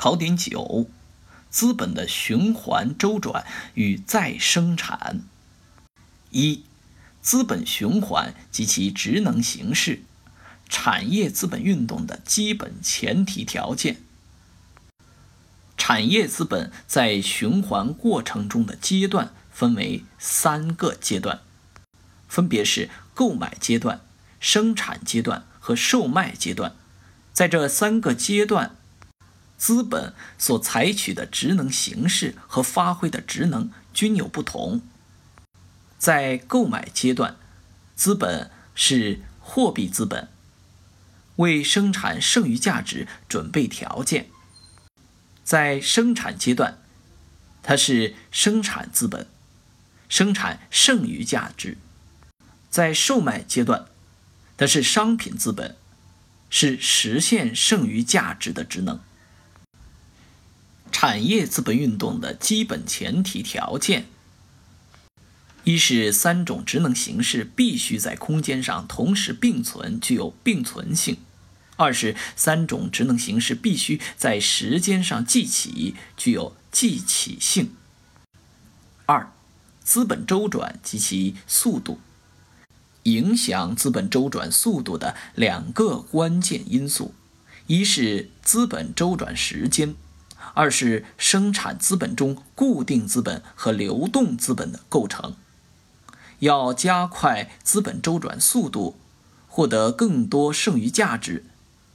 考点九：资本的循环周转与再生产。一、资本循环及其职能形式，产业资本运动的基本前提条件。产业资本在循环过程中的阶段分为三个阶段，分别是购买阶段、生产阶段和售卖阶段。在这三个阶段，资本所采取的职能形式和发挥的职能均有不同。在购买阶段，资本是货币资本，为生产剩余价值准备条件。在生产阶段，它是生产资本，生产剩余价值；在售卖阶段，它是商品资本，是实现剩余价值的职能。产业资本运动的基本前提条件：一是三种职能形式必须在空间上同时并存，具有并存性。二是三种职能形式必须在时间上记起，具有记起性。二，资本周转及其速度，影响资本周转速度的两个关键因素，一是资本周转时间，二是生产资本中固定资本和流动资本的构成。要加快资本周转速度，获得更多剩余价值。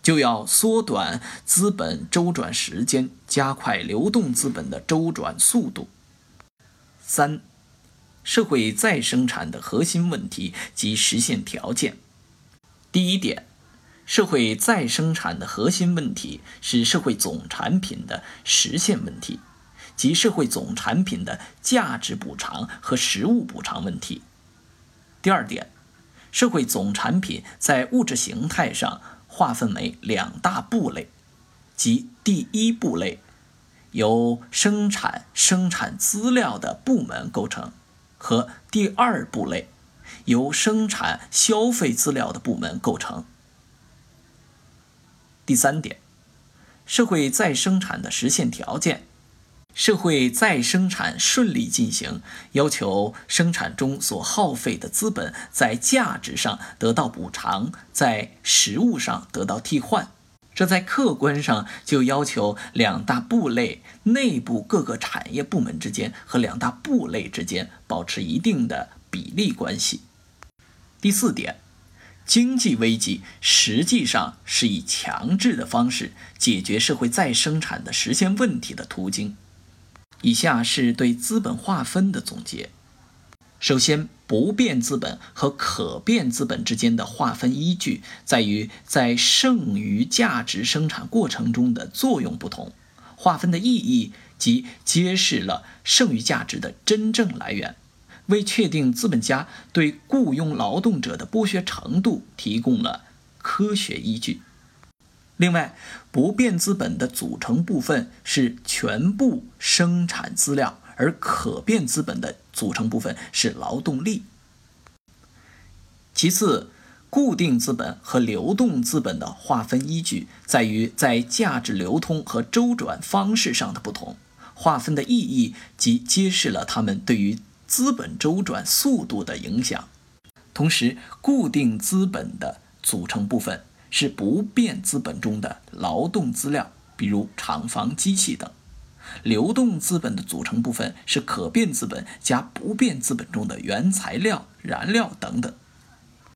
就要缩短资本周转时间，加快流动资本的周转速度。三、社会再生产的核心问题及实现条件。第一点，社会再生产的核心问题是社会总产品的实现问题，即社会总产品的价值补偿和实物补偿问题。第二点，社会总产品在物质形态上。划分为两大部类，即第一部类由生产生产资料的部门构成，和第二部类由生产消费资料的部门构成。第三点，社会再生产的实现条件。社会再生产顺利进行，要求生产中所耗费的资本在价值上得到补偿，在实物上得到替换。这在客观上就要求两大部类内部各个产业部门之间和两大部类之间保持一定的比例关系。第四点，经济危机实际上是以强制的方式解决社会再生产的实现问题的途径。以下是对资本划分的总结。首先，不变资本和可变资本之间的划分依据在于在剩余价值生产过程中的作用不同。划分的意义即揭示了剩余价值的真正来源，为确定资本家对雇佣劳动者的剥削程度提供了科学依据。另外，不变资本的组成部分是全部生产资料，而可变资本的组成部分是劳动力。其次，固定资本和流动资本的划分依据在于在价值流通和周转方式上的不同。划分的意义即揭示了他们对于资本周转速度的影响。同时，固定资本的组成部分。是不变资本中的劳动资料，比如厂房、机器等；流动资本的组成部分是可变资本加不变资本中的原材料、燃料等等。